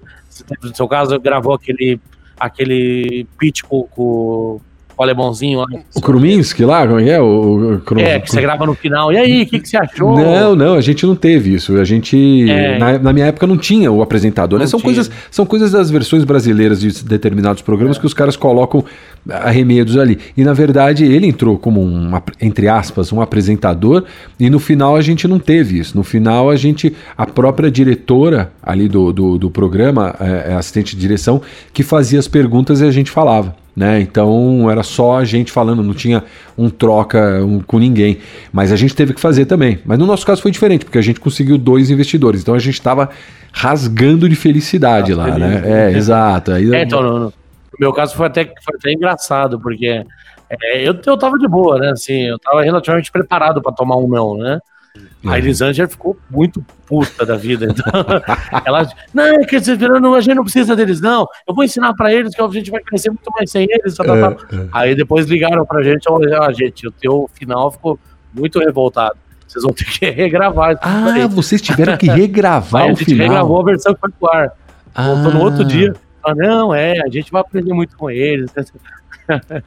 no seu caso, gravou aquele, aquele pitch com, com o alemãozinho lá. O Kruminski lá, como é que é? O, o, é, que você grava no final. E aí, o que, que você achou? Não, não, a gente não teve isso. A gente, é. na, na, minha época, não tinha o apresentador. Né? São, coisas, são coisas das versões brasileiras de determinados programas é. que os caras colocam arremedos ali. E, na verdade, ele entrou como um, entre aspas, um apresentador e no final a gente não teve isso. No final, a gente, a própria diretora ali do, do, do programa, é, é assistente de direção, que fazia as perguntas e a gente falava né? Então era só a gente falando, não tinha um troca um, com ninguém. Mas a gente teve que fazer também. Mas no nosso caso foi diferente, porque a gente conseguiu dois investidores. Então a gente estava rasgando de felicidade lá, feliz, né? né? É, exato. Aí, é, então, no, no, meu caso foi até, foi até engraçado, porque é, eu, eu tava de boa, né? Assim, eu tava relativamente preparado para tomar um não, né? A uhum. Elisângela ficou muito puta da vida. Então, ela, não, quer dizer, não, a gente não precisa deles, não. Eu vou ensinar para eles que a gente vai crescer muito mais sem eles. Tá, tá, tá. É, é. Aí depois ligaram pra gente, olha, ah, gente, o teu final ficou muito revoltado. Vocês vão ter que regravar. Ah, vocês tiveram que regravar o final. A gente regravou a versão que foi pro ar. Ah. Voltou no outro dia. Ah, não, é, a gente vai aprender muito com eles.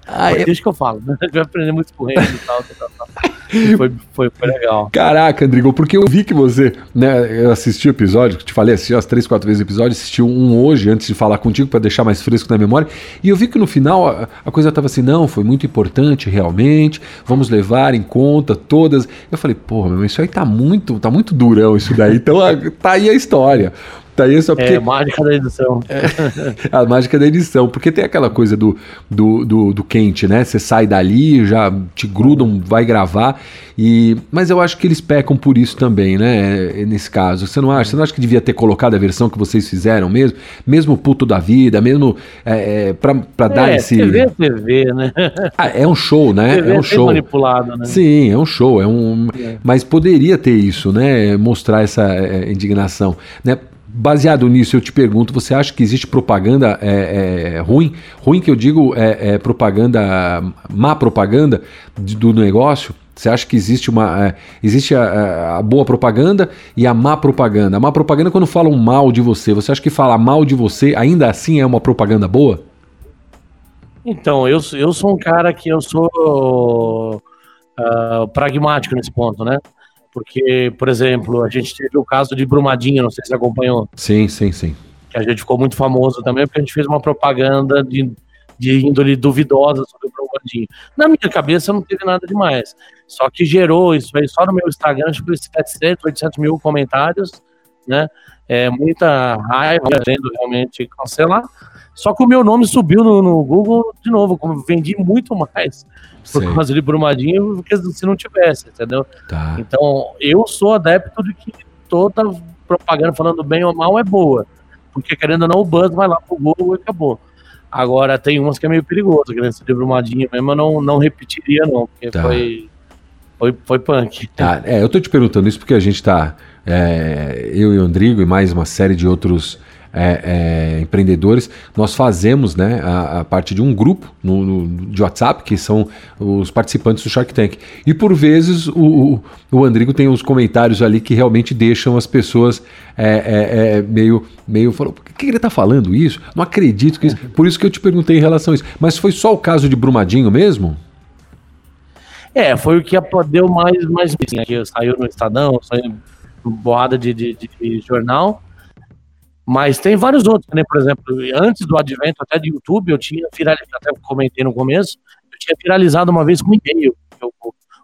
Ah. Deixa que eu falo, né? A gente vai aprender muito com eles e tal, tal, tal. Foi, foi, foi, legal. Caraca, Andrigo, porque eu vi que você, né, eu assisti o episódio, que te falei, assisti as três, quatro vezes o episódio, assisti um hoje antes de falar contigo para deixar mais fresco na memória, e eu vi que no final a, a coisa tava assim, não, foi muito importante realmente, vamos levar em conta todas. Eu falei, porra, meu, isso aí tá muito, tá muito durão isso daí, então tá aí a história. Tá aí só porque... É, a mágica da edição. É, a mágica da edição, porque tem aquela coisa do, do, do, do quente, né? Você sai dali, já te grudam, vai gravar. E, mas eu acho que eles pecam por isso também, né? Nesse caso. Você não acha? Você não acha que devia ter colocado a versão que vocês fizeram mesmo? Mesmo puto da vida, mesmo é, é, pra, pra é, dar esse. TV, TV, né? Ah, é um show, né? TV é um show. manipulado, né? Sim, é um show. É um... É. Mas poderia ter isso, né? Mostrar essa é, indignação. Né? Baseado nisso, eu te pergunto: você acha que existe propaganda é, é, ruim? Ruim que eu digo é, é propaganda, má propaganda do negócio? Você acha que existe uma é, existe a, a, boa propaganda e a má propaganda? A má propaganda é quando falam mal de você. Você acha que falar mal de você ainda assim é uma propaganda boa? Então, eu, eu sou um cara que eu sou uh, pragmático nesse ponto, né? Porque, por exemplo, a gente teve o caso de Brumadinho, não sei se você acompanhou. Sim, sim, sim. Que a gente ficou muito famoso também, porque a gente fez uma propaganda de, de índole duvidosa sobre o Brumadinho. Na minha cabeça não teve nada demais. Só que gerou, isso aí só no meu Instagram, foi 700, 800 mil comentários, né? É, muita raiva, querendo realmente cancelar. Só que o meu nome subiu no, no Google de novo, como vendi muito mais por Sim. causa de Brumadinho do que se não tivesse, entendeu? Tá. Então, eu sou adepto de que toda propaganda falando bem ou mal é boa. Porque querendo ou não, o buzz vai lá pro Google e acabou. Agora, tem umas que é meio perigoso, que nesse de Brumadinho mesmo eu não, não repetiria, não, porque tá. foi, foi, foi punk. Tá. É, eu tô te perguntando isso porque a gente tá. É, eu e o Andrigo e mais uma série de outros é, é, empreendedores, nós fazemos né, a, a parte de um grupo no, no, de WhatsApp, que são os participantes do Shark Tank. E por vezes o, o Andrigo tem uns comentários ali que realmente deixam as pessoas é, é, é meio, meio falando, por que ele está falando isso? Não acredito que isso. Por isso que eu te perguntei em relação a isso. Mas foi só o caso de Brumadinho mesmo? É, foi o que deu mais, mais assim, saiu no Estadão, saiu boada de, de, de, jornal. Mas tem vários outros, né? Por exemplo, antes do advento até do YouTube, eu tinha viralizado, até comentei no começo, eu tinha viralizado uma vez com e-mail.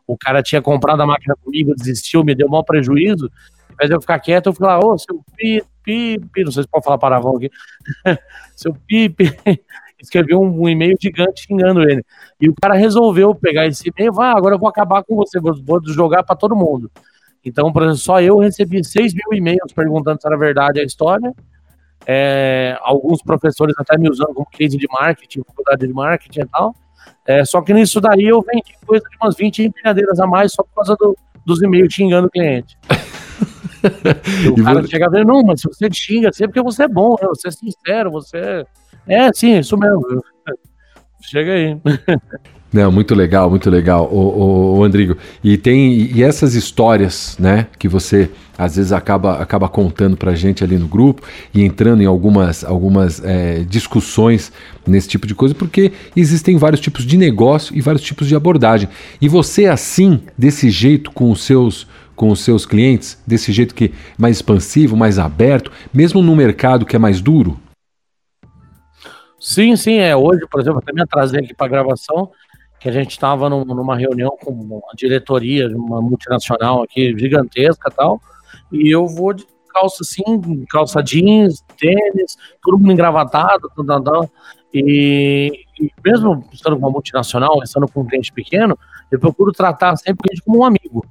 o cara tinha comprado a máquina comigo, desistiu, me deu mau prejuízo. Ao invés de eu ficar quieto, eu fui lá, ô, seu pipe, pipe, não sei se pode falar palavrão aqui, seu pipe, escreveu um, um e-mail gigante xingando ele. E o cara resolveu pegar esse e-mail, ah, agora eu vou acabar com você, vou, vou jogar para todo mundo. Então, por exemplo, só eu recebi 6 mil e-mails perguntando se era verdade a história. É, alguns professores até me usando como case de marketing, faculdade de marketing e tal. É, só que nisso daí eu vendi coisa de umas 20 empilhadeiras a mais só por causa do, dos e-mails xingando o cliente. o cara vou... chega a ver, não, mas se você xinga é porque você é bom, né? você é sincero, você é. É, sim, isso mesmo. Chega aí. Não, muito legal, muito legal, o, o, Andrigo. E tem e essas histórias, né, que você às vezes acaba, acaba contando pra gente ali no grupo e entrando em algumas, algumas é, discussões nesse tipo de coisa, porque existem vários tipos de negócio e vários tipos de abordagem. E você assim, desse jeito, com os seus com os seus clientes, desse jeito que mais expansivo, mais aberto, mesmo no mercado que é mais duro? Sim, sim, é. Hoje, por exemplo, até me atrasei aqui para gravação, que a gente estava num, numa reunião com uma diretoria de uma multinacional aqui gigantesca tal, e eu vou de calça assim, calça jeans, tênis, todo mundo engravatado, tal, tal, tal. E, e mesmo estando com uma multinacional, estando com um cliente pequeno, eu procuro tratar sempre como um amigo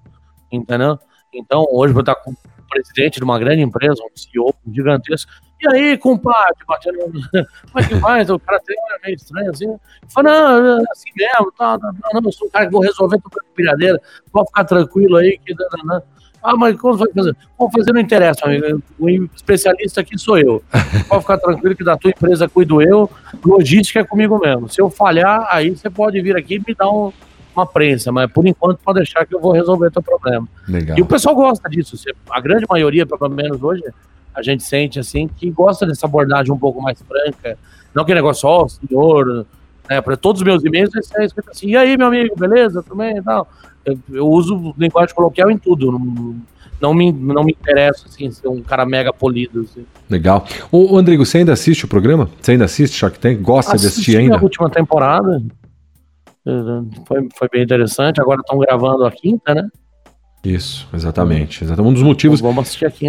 entendeu? Então, hoje vou estar com o presidente de uma grande empresa, um CEO gigantesco. E aí, compadre, batendo. Como é que vai? O cara tem um meio estranho assim. Fala, não, é assim mesmo, tá, tá, tá, não, eu sou um cara que vou resolver tua pilhadeira, pode ficar tranquilo aí. Que, não, não. Ah, mas como vai fazer? Como fazer não interessa, amigo. O especialista aqui sou eu. Pode ficar tranquilo que da tua empresa cuido eu, logística é comigo mesmo. Se eu falhar, aí você pode vir aqui e me dar um, uma prensa, mas por enquanto pode deixar que eu vou resolver teu problema. Legal. E o pessoal gosta disso. A grande maioria, pelo menos hoje, a gente sente assim que gosta dessa abordagem um pouco mais franca. Não aquele negócio, ó, oh, senhor, né, para todos os meus e-mails é escrito assim, e aí, meu amigo, beleza? Também tal. Eu, eu uso linguagem coloquial em tudo. Não, não me, não me interessa assim, ser um cara mega polido. Assim. Legal. Ô, Rodrigo, você ainda assiste o programa? Você ainda assiste Shark Tank? Gosta Assisti de assistir ainda? a última temporada. Foi, foi bem interessante. Agora estão gravando a quinta, né? Isso, exatamente. exatamente. Um dos motivos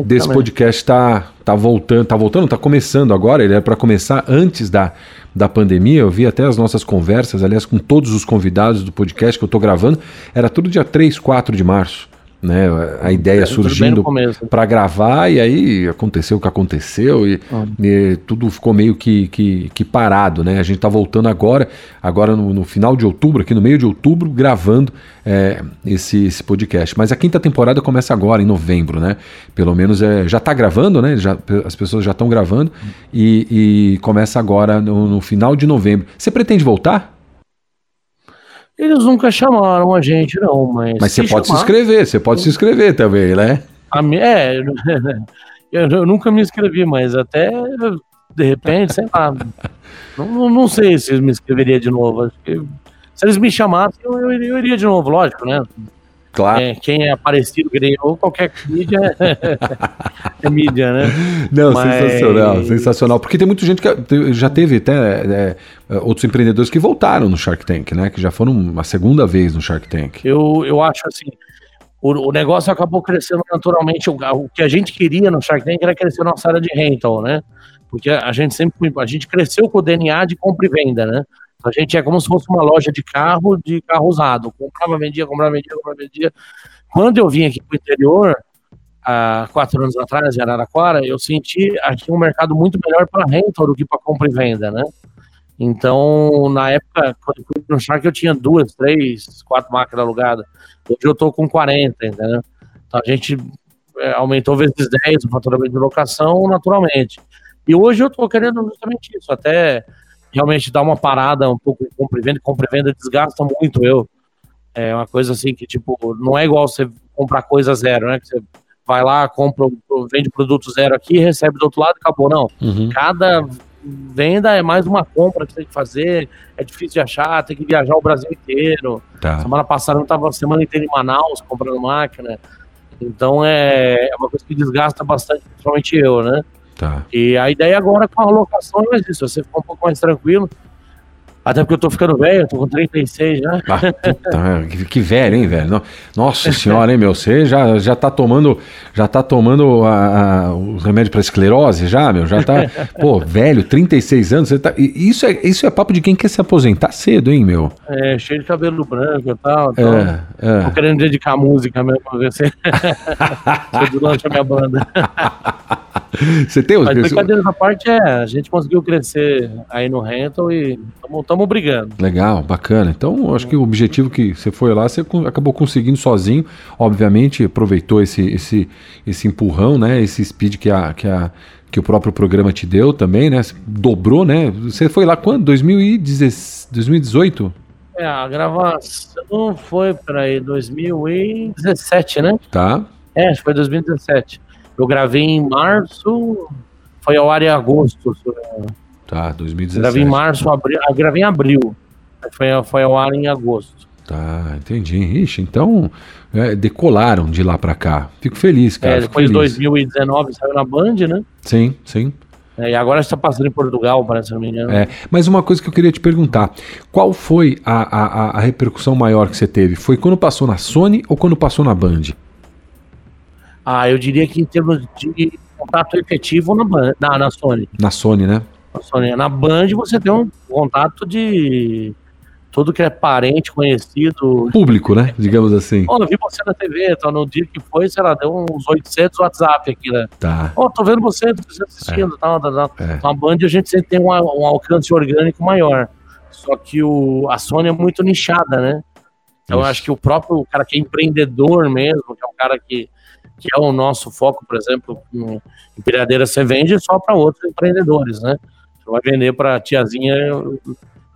desse também. podcast tá, tá voltando, tá voltando, tá começando agora. Ele é para começar antes da, da pandemia. Eu vi até as nossas conversas, aliás, com todos os convidados do podcast que eu tô gravando. Era tudo dia 3, 4 de março né? A ideia é, surgindo para gravar e aí aconteceu o que aconteceu e, ah. e, tudo ficou meio que, que, que, parado, né? A gente está voltando agora, agora no, no, final de outubro, aqui no meio de outubro, gravando é, esse, esse podcast. Mas a quinta temporada começa agora, em novembro, né? Pelo menos é, já está gravando, né? Já, as pessoas já estão gravando e, e, começa agora no, no final de novembro. Você pretende voltar? Eles nunca chamaram a gente, não, mas. Mas você pode chamar, se inscrever, você pode se inscrever também, né? A é, eu, eu, nunca me inscrevi, mas até de repente, sei lá. não, não sei se eu me inscreveria de novo. Acho que, se eles me chamassem, eu, eu iria de novo, lógico, né? Claro. É, quem é aparecido, eu, qualquer mídia é, é mídia, né? Não, Mas... sensacional, sensacional. Porque tem muita gente que já teve até é, é, outros empreendedores que voltaram no Shark Tank, né? Que já foram uma segunda vez no Shark Tank. Eu, eu acho assim, o, o negócio acabou crescendo naturalmente. O, o, que a gente queria no Shark Tank era crescer nossa área de rental, né? Porque a gente sempre, a gente cresceu com o DNA de compra e venda, né? A gente é como se fosse uma loja de carro, de carro usado. Comprava, vendia, comprava, vendia, comprava, vendia. Quando eu vim aqui para o interior, há quatro anos atrás, em Araraquara, eu senti aqui um mercado muito melhor para rental do que para compra e venda, né? Então, na época, quando eu fui no Shark, eu tinha duas, três, quatro máquinas alugadas. Hoje eu estou com 40, entendeu? Então a gente é, aumentou vezes 10 o faturamento de locação naturalmente. E hoje eu estou querendo justamente isso, até realmente dá uma parada um pouco em compra e venda, compra e venda desgasta muito eu. É uma coisa assim que, tipo, não é igual você comprar coisa zero, né? Que você vai lá, compra, vende produto zero aqui, recebe do outro lado e acabou. Não. Uhum. Cada venda é mais uma compra que você tem que fazer, é difícil de achar, tem que viajar o Brasil inteiro. Tá. Semana passada eu estava a semana inteira em Manaus comprando máquina. Então é, é uma coisa que desgasta bastante, principalmente eu, né? Tá. E a ideia agora com a locação é isso, você ficar um pouco mais tranquilo. Até porque eu tô ficando velho, eu tô com 36 já. Ah, puta, que, que velho, hein, velho? No- Nossa senhora, hein, meu? Você já, já tá tomando, já tá tomando a, a, o remédio pra esclerose já, meu? Já tá, pô, velho, 36 anos, você tá, isso é, isso é papo de quem quer se aposentar cedo, hein, meu? É, cheio de cabelo branco e tal. Então, É, é. Tô querendo dedicar a música mesmo pra ver se se eu a minha banda. Você tem os Mas brincadeira da parte é, a gente conseguiu crescer aí no rental e estamos brigando. Legal, bacana. Então, acho que o objetivo que você foi lá, você acabou conseguindo sozinho. Obviamente, aproveitou esse, esse, esse empurrão, né? Esse speed que, a, que, a, que o próprio programa te deu também, né? Dobrou, né? Você foi lá quando? 2010 2018? É, a gravação foi, peraí, 2017, né? Tá. É, acho que foi 2017. Eu gravei em março, foi ao ar em agosto. Tá, Eu 2017. Gravei em março, abril, ah, gravei em abril. Foi, foi ao ar em agosto. Tá, entendi. Ixi, então é, decolaram de lá pra cá. Fico feliz, cara. É, depois de feliz. 2019 saiu na Band, né? Sim, sim. É, e agora está passando em Portugal, parece, se não me engano. É, mas uma coisa que eu queria te perguntar: qual foi a, a, a- repercussão maior que você teve? Foi quando passou na Sony ou quando passou na Band? Ah, eu diria que em termos de contato efetivo na, na, na Sony. Na Sony, né? Na, Sony. na Band você tem um contato de tudo que é parente, conhecido. Público, né? Digamos assim. Ó, eu vi você na TV, tá, no dia que foi, sei lá, deu uns 800 WhatsApp aqui, né? Tá. Ó, tô vendo você, tô assistindo, tal, tal, tal. É. Na Band a gente sempre tem um, um alcance orgânico maior. Só que o, a Sony é muito nichada, né? Então eu Isso. acho que o próprio cara que é empreendedor mesmo, que é um cara que, que é o nosso foco, por exemplo, em empilhadeira, você vende só para outros empreendedores, né? Vai vender para tiazinha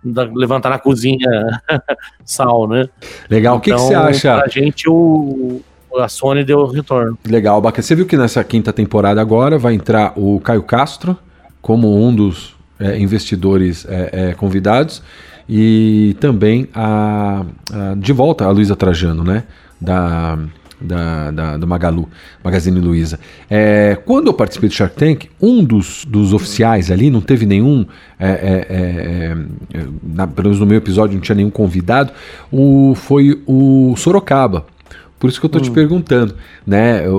da- levantar na cozinha sal, né? Legal. O que, que Então, você acha? Pra gente, o, a Sony deu retorno. Legal, bacana. Você viu que nessa quinta temporada agora vai entrar o Caio Castro como um dos é, investidores é, é, convidados e também a, a- de volta a Luísa Trajano, né? Da, da, da, do Magalu, Magazine Luiza. É, quando eu participei do Shark Tank, um dos, dos oficiais ali, não teve nenhum, é, é, é, é, na- pelo menos no meu episódio não tinha nenhum convidado, o, foi o Sorocaba. Por isso que eu tô te perguntando, né? O,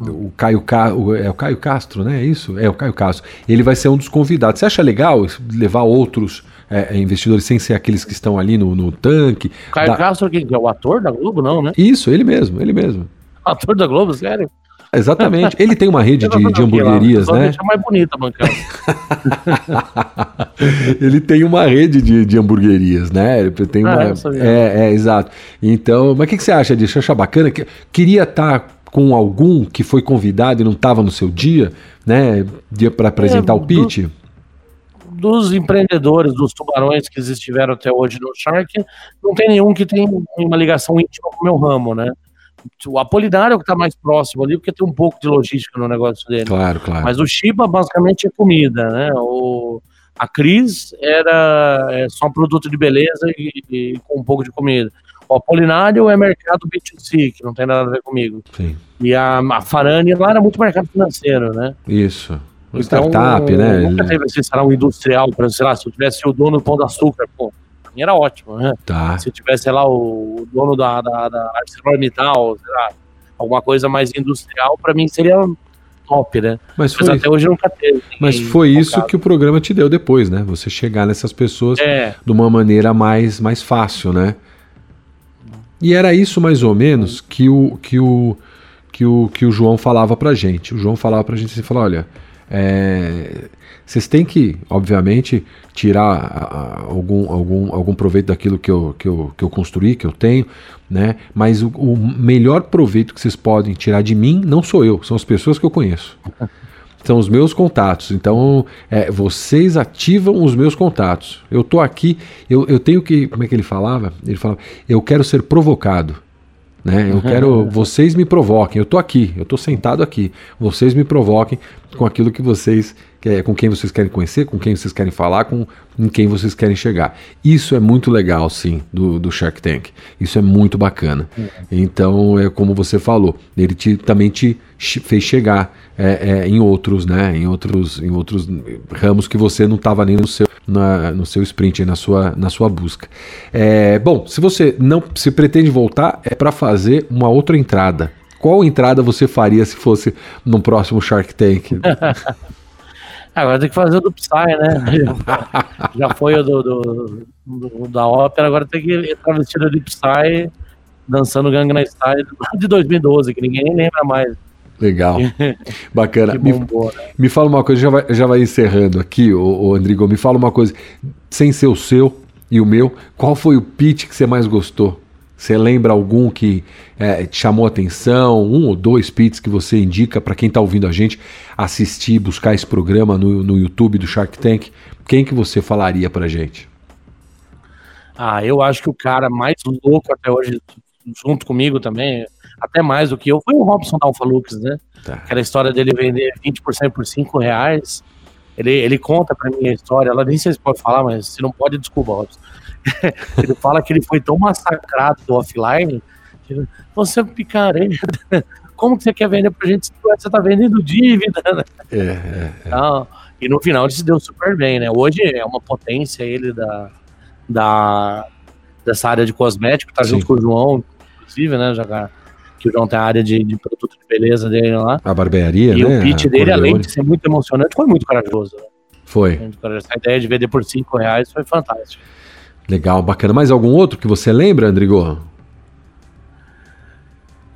o- o Caio Ca- o- é o Caio Castro, né? É isso? É o Caio Castro. Ele vai ser um dos convidados. Você acha legal levar outros é, é, investidores sem ser aqueles que estão ali no, no tanque? O Caio Da- Castro, que é o ator da Globo, não, né? Isso, ele mesmo, ele mesmo. Ator da Globo, sério? Exatamente. Ele tem uma rede de, de hamburguerias, né? Deixa mais bonita a bancada. ele tem uma rede de, de hamburguerias, né? Ele tem Ah, uma. É, é, exato. Então, mas o que, que você acha disso? Você acha bacana? Que- Queria estar com algum que foi convidado e não estava no seu dia, né? Dia para apresentar É, o pitch? Dos empreendedores, dos tubarões que estiveram até hoje no Shark, não tem nenhum que tem uma ligação íntima com o meu ramo, né? O Apolinário é o que está mais próximo ali, porque tem um pouco de logística no negócio dele. Claro, claro. Mas o Shiba basicamente é comida, né? O, a Cris era é, só um produto de beleza e, e com um pouco de comida. O Apolinário é mercado B2C, que não tem nada a ver comigo. Sim, E a, a Farani lá era muito mercado financeiro, né? isso. Então, Startup, né? Nunca teve esse salão industrial, por exemplo, sei lá, se eu tivesse o dono do Pão de Açúcar, pô, pra mim era ótimo, né? Tá. Se eu tivesse, sei lá, o dono da, da, da ArcelorMittal, sei lá, alguma coisa mais industrial, pra mim seria top, né? Mas Mas foi, até hoje nunca teve. mas foi isso focado. que o programa te deu depois, né? Você chegar nessas pessoas É, de uma maneira mais, mais fácil, né? E era isso mais ou menos que o que o que o, que o João falava pra gente. O João falava pra gente assim, falou, olha, é, vocês têm que, obviamente, tirar algum, algum, algum proveito daquilo que eu, que, eu, que eu construí, que eu tenho, né? Mas o, o melhor proveito que vocês podem tirar de mim não sou eu, são as pessoas que eu conheço. São os meus contatos. Então, é, vocês ativam os meus contatos. Eu tô aqui, eu, eu tenho que. Como é que ele falava? Ele falava, eu quero ser provocado. Né? Eu quero. Vocês me provoquem. Eu tô aqui, eu tô sentado aqui. Vocês me provoquem com aquilo que vocês é com quem vocês querem conhecer, com quem vocês querem falar, com em quem vocês querem chegar. Isso é muito legal, sim, do, do Shark Tank. Isso é muito bacana. Então, é como você falou, ele te, também te fez chegar é, é, em outros, né? Em outros, em outros ramos que você não estava nem no seu, na, no seu sprint, na sua, na sua busca. É, bom, se você não se pretende voltar, é para fazer uma outra entrada. Qual entrada você faria se fosse no próximo Shark Tank? Agora tem que fazer o do Psy, né? Já foi o do, do, do, da ópera, agora tem que entrar vestido de Psy dançando Gangnam Style de 2012, que ninguém nem lembra mais. Legal. Bacana. me, né? me fala uma coisa, já vai, já vai encerrando aqui, o Andrigo, me fala uma coisa, sem ser o seu e o meu, qual foi o pitch que você mais gostou? Você lembra algum que é, te chamou a atenção? Um ou dois pits que você indica para quem está ouvindo a gente assistir, buscar esse programa no, no YouTube do Shark Tank? Quem que você falaria para gente? Ah, eu acho que o cara mais louco até hoje, junto comigo também, até mais do que eu, foi o Robson da Alfa Lux, né? Tá. Aquela história dele vender 20% por 5 reais. Ele, ele conta para mim a história, ela nem sei se pode falar, mas se não pode, desculpa, Robson. ele fala que ele foi tão massacrado do offline. Você é picareta. Como que você quer vender pra gente se você tá vendendo dívida? Né? É, é, é. Então, e no final ele se deu super bem, né? Hoje é uma potência ele da, da dessa área de cosmético, tá Sim. junto com o João, inclusive, né? Já, que o João tem a área de, de produto de beleza dele lá. A barbearia, e né? o pitch dele, além de ser muito emocionante, foi muito corajoso. Né? Foi. A ideia de vender por 5 reais foi fantástica. Legal, bacana. Mais algum outro que você lembra, Andrigo?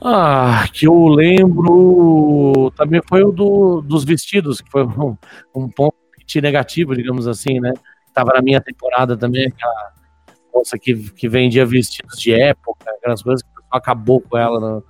Ah, que eu lembro também foi o do, dos vestidos, que foi um, um ponto negativo, digamos assim, né? Tava na minha temporada também, aquela moça que, que vendia vestidos de época, aquelas coisas que acabou com ela no,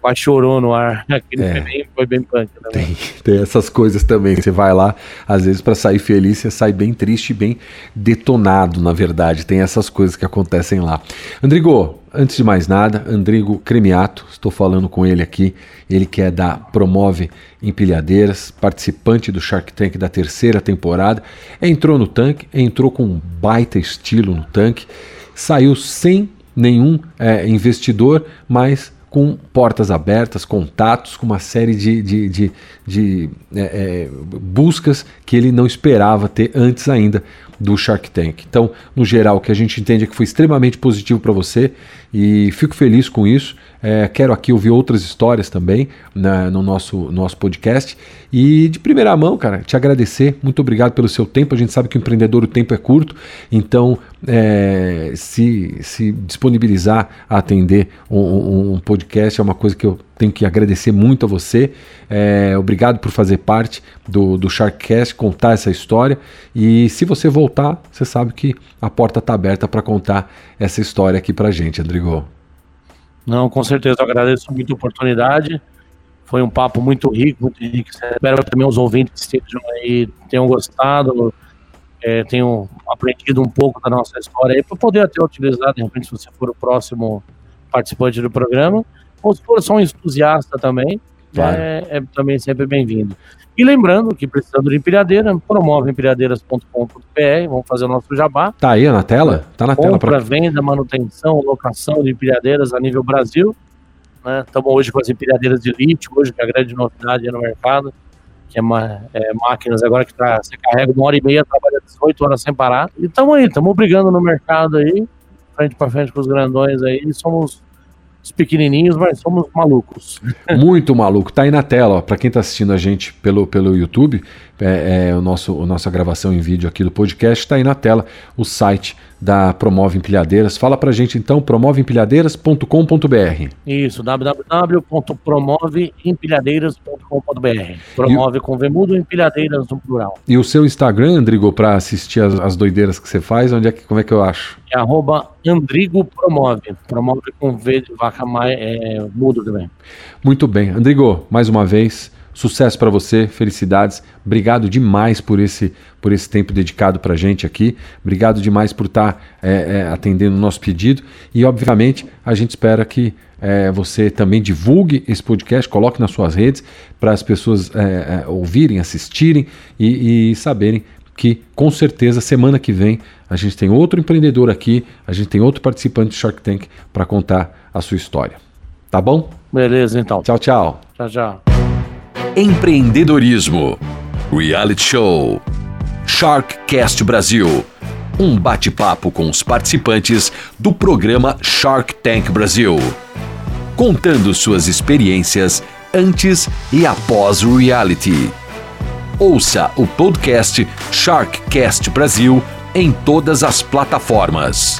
quase chorou no ar. Aquele é. foi, bem, foi bem punk também. Tem, tem, essas coisas também. Você vai lá, às vezes, para sair feliz, você sai bem triste e bem detonado, na verdade. Tem essas coisas que acontecem lá. Andrigo, antes de mais nada, Andrigo Cremiato, estou falando com ele aqui. Ele que é da Promove Empilhadeiras, participante do Shark Tank da terceira temporada. Entrou no tanque, entrou com um baita estilo no tanque, saiu sem nenhum é, investidor, mas com portas abertas, contatos, com uma série de, de, de, de é, é, buscas que ele não esperava ter antes ainda do Shark Tank. Então, no geral, o que a gente entende é que foi extremamente positivo para você e fico feliz com isso. É, quero aqui ouvir outras histórias também né, no nosso, nosso podcast. E de primeira mão, cara, te agradecer. Muito obrigado pelo seu tempo. A gente sabe que o empreendedor o tempo é curto, então é, se, se disponibilizar a atender um, um, podcast é uma coisa que eu tenho que agradecer muito a você. É, obrigado por fazer parte do, do Sharkcast, contar essa história. E se você voltar, você sabe que a porta está aberta para contar essa história aqui para gente, Andrigo. Não, com certeza, eu agradeço muito a oportunidade. Foi um papo muito rico, muito rico. Espero que também os ouvintes estejam aí, tenham gostado, é, tenham aprendido um pouco da nossa história para poder até utilizar, de repente, se você for o próximo participante do programa, ou se for só um entusiasta também, claro. é, é também sempre bem-vindo. E lembrando que precisando de empilhadeira, promove empilhadeiras.com.br, vamos fazer o nosso jabá. Tá aí na tela? Tá na Compra, tela. Compra, venda, manutenção, locação de empilhadeiras a nível Brasil. Estamos né? hoje com as empilhadeiras de lítio, hoje que é a grande novidade no mercado, que é, uma, é máquinas agora que tá, você carrega uma hora e meia, trabalha 18 horas sem parar. E estamos aí, estamos brigando no mercado aí, frente para frente com os grandões aí, somos os pequenininhos, mas somos malucos. Muito maluco. Tá aí na tela, para quem tá assistindo a gente pelo, pelo YouTube, é, é, o nosso a nossa gravação em vídeo aqui do podcast, tá aí na tela o site da Promove Empilhadeiras. Fala pra gente então, promoveempilhadeiras.com.br. Isso, www.promoveempilhadeiras.com.br. Promove e... com vemudo empilhadeiras no plural. E o seu Instagram, Andrigo, para assistir as, as, doideiras que você faz, onde é que, como é que eu acho? É arroba Andrigo Promove. Promove com V de vaca mais, é, mudo também. Muito bem. Andrigo, mais uma vez, Sucesso para você, felicidades. Obrigado demais por esse, por esse tempo dedicado para a gente aqui. Obrigado demais por estar tá, é, é, atendendo o nosso pedido. E, obviamente, a gente espera que é, você também divulgue esse podcast, coloque nas suas redes para as pessoas é, é, ouvirem, assistirem e, e saberem que com certeza semana que vem a gente tem outro empreendedor aqui, a gente tem outro participante do Shark Tank para contar a sua história. Tá bom? Beleza, então. Tchau, tchau. Tchau, tchau. Empreendedorismo, reality show, Sharkcast Brasil. Um bate-papo com os participantes do programa Shark Tank Brasil, contando suas experiências antes e após o reality. Ouça o podcast Sharkcast Brasil em todas as plataformas.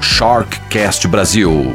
Sharkcast Brasil.